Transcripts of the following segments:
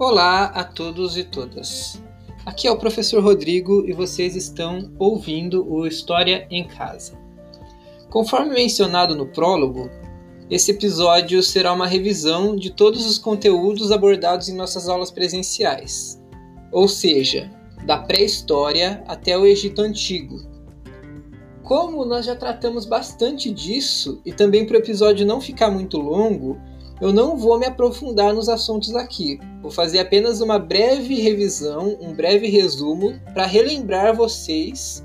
Olá a todos e todas. Aqui é o professor Rodrigo e vocês estão ouvindo o História em Casa. Conforme mencionado no prólogo, esse episódio será uma revisão de todos os conteúdos abordados em nossas aulas presenciais, ou seja, da pré-história até o Egito Antigo. Como nós já tratamos bastante disso e também para o episódio não ficar muito longo, eu não vou me aprofundar nos assuntos aqui. Vou fazer apenas uma breve revisão, um breve resumo para relembrar vocês,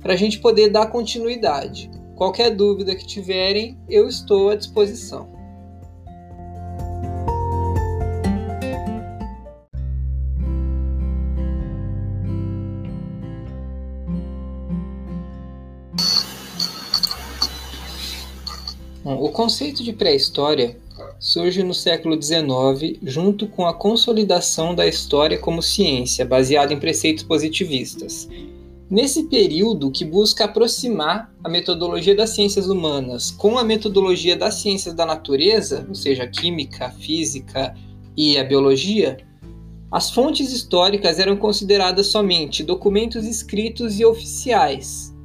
para a gente poder dar continuidade. Qualquer dúvida que tiverem, eu estou à disposição. Bom, o conceito de pré-história surge no século XIX junto com a consolidação da história como ciência, baseada em preceitos positivistas. Nesse período que busca aproximar a metodologia das ciências humanas com a metodologia das ciências da natureza, ou seja, a química, a física e a biologia, as fontes históricas eram consideradas somente documentos escritos e oficiais,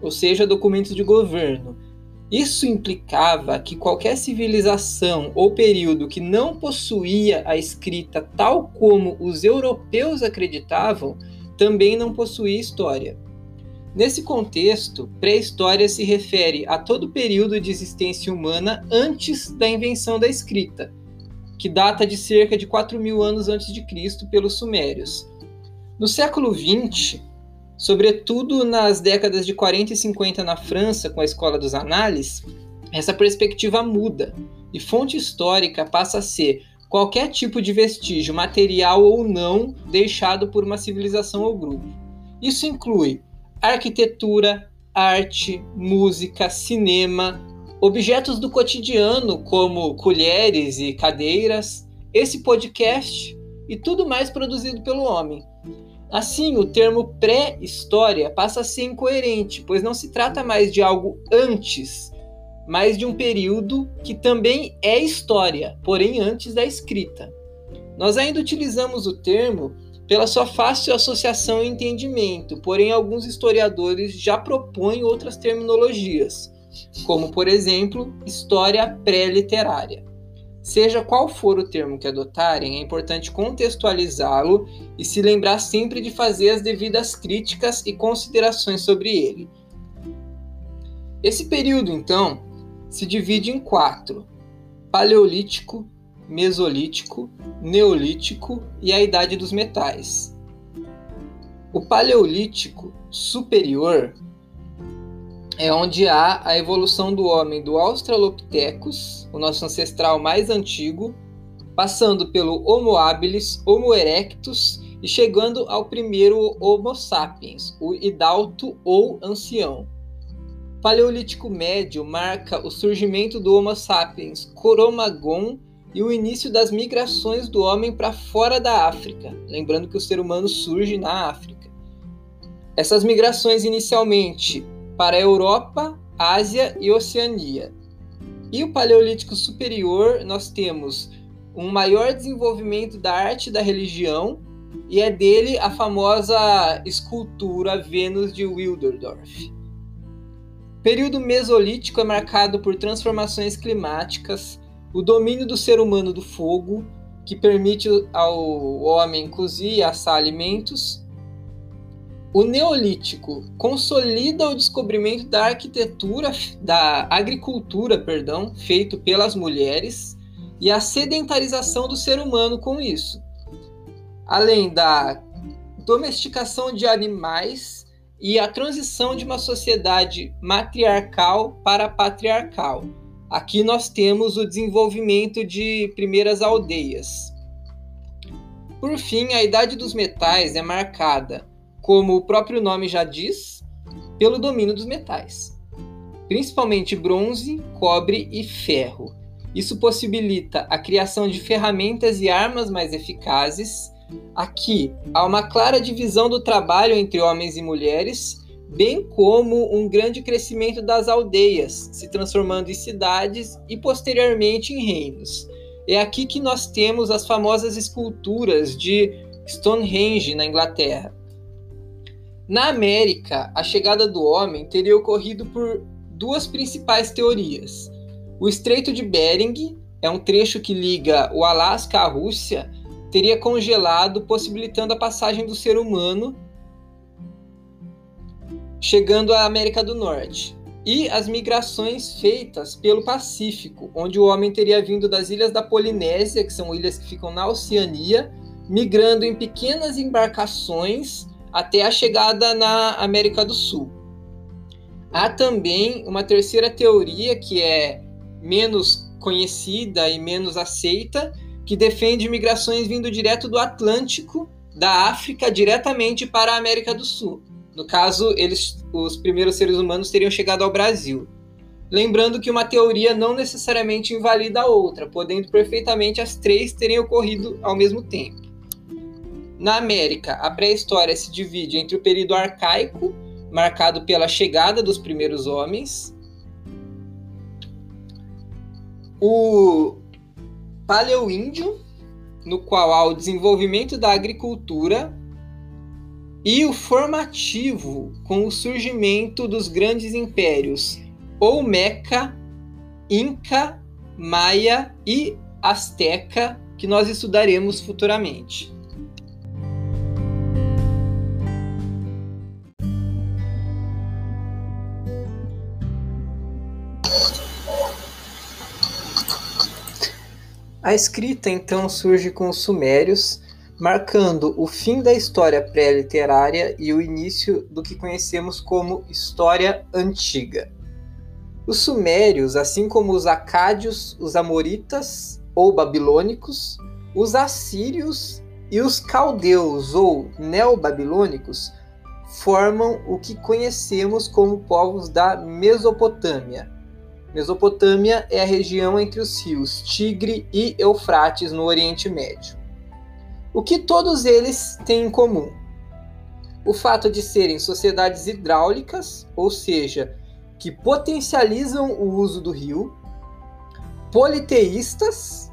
ou seja, documentos de governo isso implicava que qualquer civilização ou período que não possuía a escrita tal como os europeus acreditavam, também não possuía história. Nesse contexto, pré-história se refere a todo período de existência humana antes da invenção da escrita, que data de cerca de 4 mil anos antes de Cristo pelos sumérios. No século XX, Sobretudo nas décadas de 40 e 50 na França, com a Escola dos Análises, essa perspectiva muda e fonte histórica passa a ser qualquer tipo de vestígio, material ou não, deixado por uma civilização ou grupo. Isso inclui arquitetura, arte, música, cinema, objetos do cotidiano como colheres e cadeiras, esse podcast e tudo mais produzido pelo homem. Assim, o termo pré-história passa a ser incoerente, pois não se trata mais de algo antes, mas de um período que também é história, porém antes da escrita. Nós ainda utilizamos o termo pela sua fácil associação e entendimento, porém alguns historiadores já propõem outras terminologias, como por exemplo, história pré-literária. Seja qual for o termo que adotarem, é importante contextualizá-lo e se lembrar sempre de fazer as devidas críticas e considerações sobre ele. Esse período, então, se divide em quatro: Paleolítico, Mesolítico, Neolítico e a Idade dos Metais. O Paleolítico superior é onde há a evolução do homem do Australopithecus, o nosso ancestral mais antigo, passando pelo Homo habilis, Homo erectus e chegando ao primeiro Homo sapiens, o idalto ou ancião. Paleolítico Médio marca o surgimento do Homo sapiens Coromagon e o início das migrações do homem para fora da África, lembrando que o ser humano surge na África. Essas migrações inicialmente para a Europa, Ásia e Oceania. E o Paleolítico Superior, nós temos um maior desenvolvimento da arte e da religião, e é dele a famosa escultura Vênus de Wilderdorf. O período Mesolítico é marcado por transformações climáticas, o domínio do ser humano do fogo, que permite ao homem cozir e assar alimentos, o Neolítico consolida o descobrimento da arquitetura, da agricultura, perdão, feito pelas mulheres e a sedentarização do ser humano com isso. Além da domesticação de animais e a transição de uma sociedade matriarcal para patriarcal. Aqui nós temos o desenvolvimento de primeiras aldeias. Por fim, a idade dos metais é marcada como o próprio nome já diz, pelo domínio dos metais, principalmente bronze, cobre e ferro. Isso possibilita a criação de ferramentas e armas mais eficazes. Aqui há uma clara divisão do trabalho entre homens e mulheres, bem como um grande crescimento das aldeias, se transformando em cidades e posteriormente em reinos. É aqui que nós temos as famosas esculturas de Stonehenge, na Inglaterra. Na América, a chegada do homem teria ocorrido por duas principais teorias. O Estreito de Bering é um trecho que liga o Alasca à Rússia, teria congelado, possibilitando a passagem do ser humano chegando à América do Norte. E as migrações feitas pelo Pacífico, onde o homem teria vindo das ilhas da Polinésia, que são ilhas que ficam na Oceania, migrando em pequenas embarcações até a chegada na América do Sul. Há também uma terceira teoria que é menos conhecida e menos aceita, que defende migrações vindo direto do Atlântico, da África, diretamente para a América do Sul. No caso, eles, os primeiros seres humanos teriam chegado ao Brasil. Lembrando que uma teoria não necessariamente invalida a outra, podendo perfeitamente as três terem ocorrido ao mesmo tempo. Na América, a pré-história se divide entre o período arcaico, marcado pela chegada dos primeiros homens, o Paleoíndio, no qual há o desenvolvimento da agricultura, e o formativo, com o surgimento dos grandes impérios Olmeca, Inca, Maia e Azteca, que nós estudaremos futuramente. A escrita então surge com os sumérios, marcando o fim da história pré-literária e o início do que conhecemos como história antiga. Os sumérios, assim como os acádios, os amoritas ou babilônicos, os assírios e os caldeus ou neobabilônicos formam o que conhecemos como povos da Mesopotâmia, Mesopotâmia é a região entre os rios Tigre e Eufrates no Oriente Médio. O que todos eles têm em comum? O fato de serem sociedades hidráulicas, ou seja, que potencializam o uso do rio, politeístas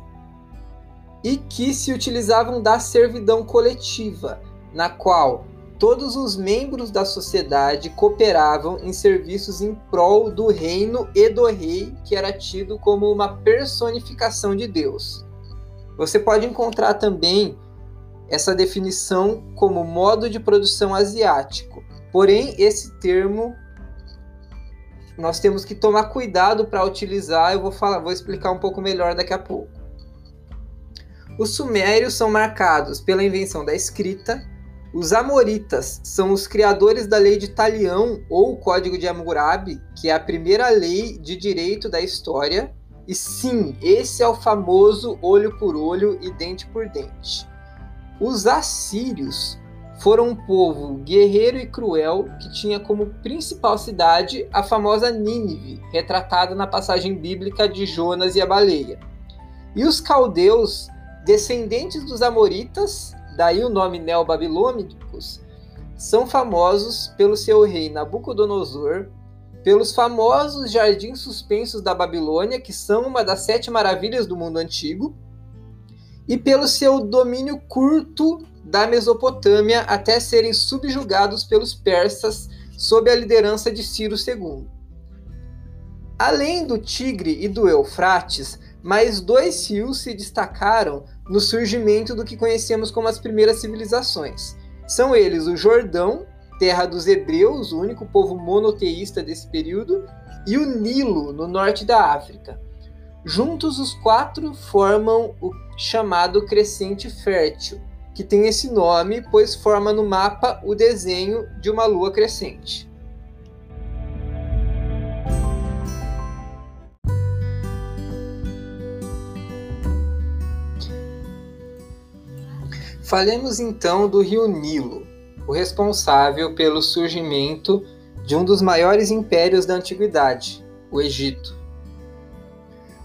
e que se utilizavam da servidão coletiva, na qual todos os membros da sociedade cooperavam em serviços em prol do reino e do rei, que era tido como uma personificação de Deus. Você pode encontrar também essa definição como modo de produção asiático. Porém, esse termo nós temos que tomar cuidado para utilizar, eu vou falar, vou explicar um pouco melhor daqui a pouco. Os sumérios são marcados pela invenção da escrita, os Amoritas são os criadores da lei de Talião ou Código de Hammurabi, que é a primeira lei de direito da história. E sim, esse é o famoso olho por olho e dente por dente. Os assírios foram um povo guerreiro e cruel que tinha como principal cidade a famosa Nínive, retratada na passagem bíblica de Jonas e a baleia. E os caldeus, descendentes dos amoritas, daí o nome neobabilônicos, são famosos pelo seu rei Nabucodonosor, pelos famosos jardins suspensos da Babilônia, que são uma das sete maravilhas do mundo antigo, e pelo seu domínio curto da Mesopotâmia até serem subjugados pelos persas sob a liderança de Ciro II. Além do Tigre e do Eufrates, mais dois rios se destacaram no surgimento do que conhecemos como as primeiras civilizações. São eles o Jordão, terra dos hebreus, o único povo monoteísta desse período, e o Nilo, no norte da África. Juntos, os quatro formam o chamado crescente fértil, que tem esse nome pois forma no mapa o desenho de uma lua crescente. Falemos então do rio Nilo, o responsável pelo surgimento de um dos maiores impérios da antiguidade, o Egito.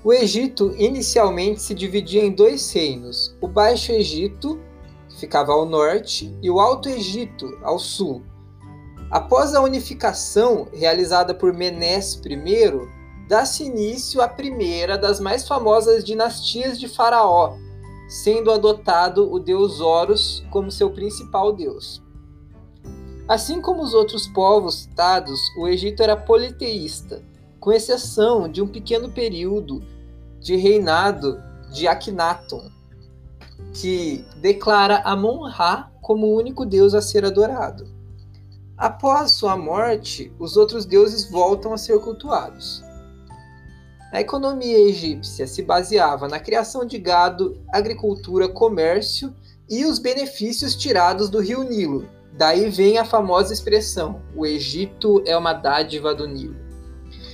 O Egito inicialmente se dividia em dois reinos: o Baixo Egito, que ficava ao norte, e o Alto Egito, ao sul. Após a unificação realizada por Menés I, dá-se início à primeira das mais famosas dinastias de Faraó, sendo adotado o deus Horus como seu principal deus. Assim como os outros povos citados, o Egito era politeísta, com exceção de um pequeno período de reinado de Akhenaton, que declara Amon-Ra como o único deus a ser adorado. Após sua morte, os outros deuses voltam a ser cultuados. A economia egípcia se baseava na criação de gado, agricultura, comércio e os benefícios tirados do rio Nilo. Daí vem a famosa expressão: o Egito é uma dádiva do Nilo.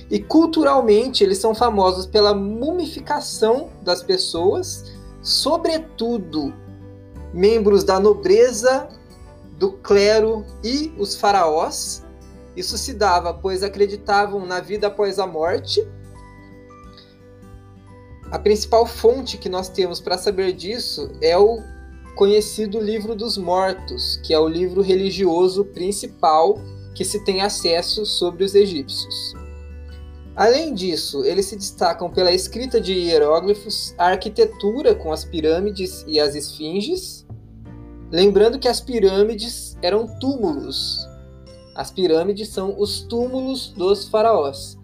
E culturalmente eles são famosos pela mumificação das pessoas, sobretudo membros da nobreza, do clero e os faraós. Isso se dava pois acreditavam na vida após a morte a principal fonte que nós temos para saber disso é o conhecido Livro dos Mortos, que é o livro religioso principal que se tem acesso sobre os egípcios. Além disso, eles se destacam pela escrita de hieróglifos, a arquitetura com as pirâmides e as esfinges. Lembrando que as pirâmides eram túmulos. As pirâmides são os túmulos dos faraós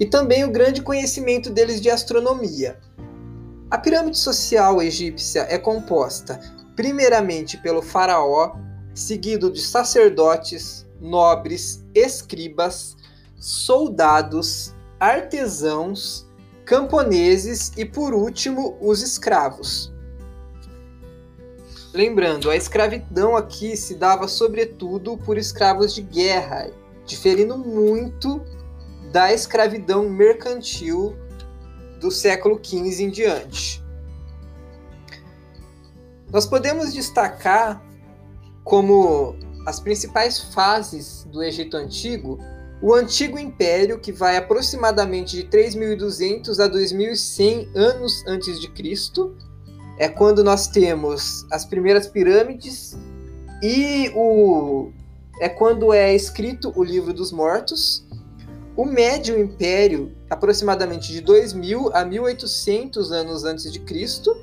e também o grande conhecimento deles de astronomia. A pirâmide social egípcia é composta primeiramente pelo faraó, seguido de sacerdotes, nobres, escribas, soldados, artesãos, camponeses e, por último, os escravos. Lembrando, a escravidão aqui se dava sobretudo por escravos de guerra, diferindo muito da escravidão mercantil do século XV em diante. Nós podemos destacar como as principais fases do Egito Antigo o Antigo Império, que vai aproximadamente de 3.200 a 2.100 anos antes de Cristo, é quando nós temos as primeiras pirâmides e o é quando é escrito o Livro dos Mortos, o Médio Império, aproximadamente de 2000 a 1800 anos antes de Cristo,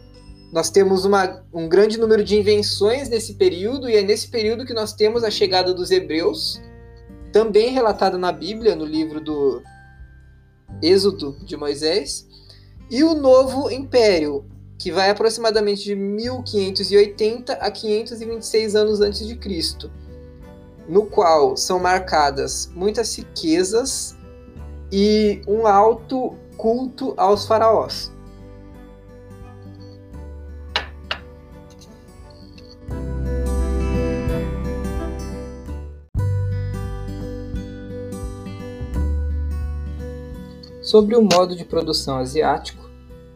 nós temos uma, um grande número de invenções nesse período, e é nesse período que nós temos a chegada dos hebreus, também relatada na Bíblia, no livro do Êxodo de Moisés, e o Novo Império, que vai aproximadamente de 1580 a 526 anos antes de Cristo, no qual são marcadas muitas riquezas e um alto culto aos faraós. Sobre o modo de produção asiático,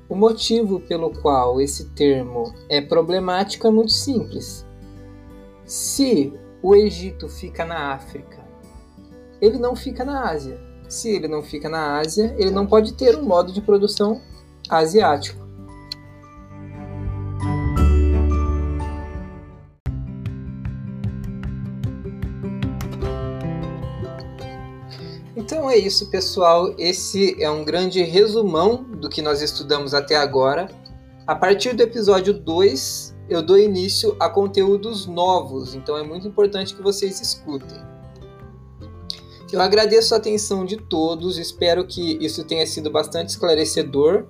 o motivo pelo qual esse termo é problemático é muito simples. Se o Egito fica na África, ele não fica na Ásia se ele não fica na Ásia, ele não pode ter um modo de produção asiático. Então é isso, pessoal. Esse é um grande resumão do que nós estudamos até agora. A partir do episódio 2, eu dou início a conteúdos novos, então é muito importante que vocês escutem. Eu agradeço a atenção de todos, espero que isso tenha sido bastante esclarecedor.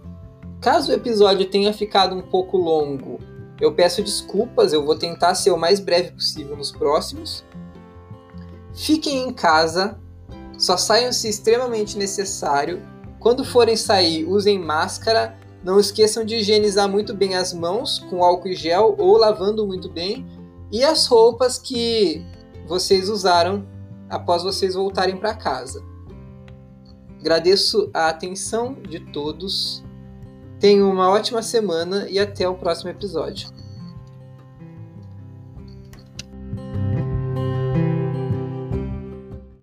Caso o episódio tenha ficado um pouco longo, eu peço desculpas, eu vou tentar ser o mais breve possível nos próximos. Fiquem em casa, só saiam se extremamente necessário. Quando forem sair, usem máscara. Não esqueçam de higienizar muito bem as mãos com álcool e gel ou lavando muito bem. E as roupas que vocês usaram após vocês voltarem para casa. Agradeço a atenção de todos. Tenham uma ótima semana e até o próximo episódio.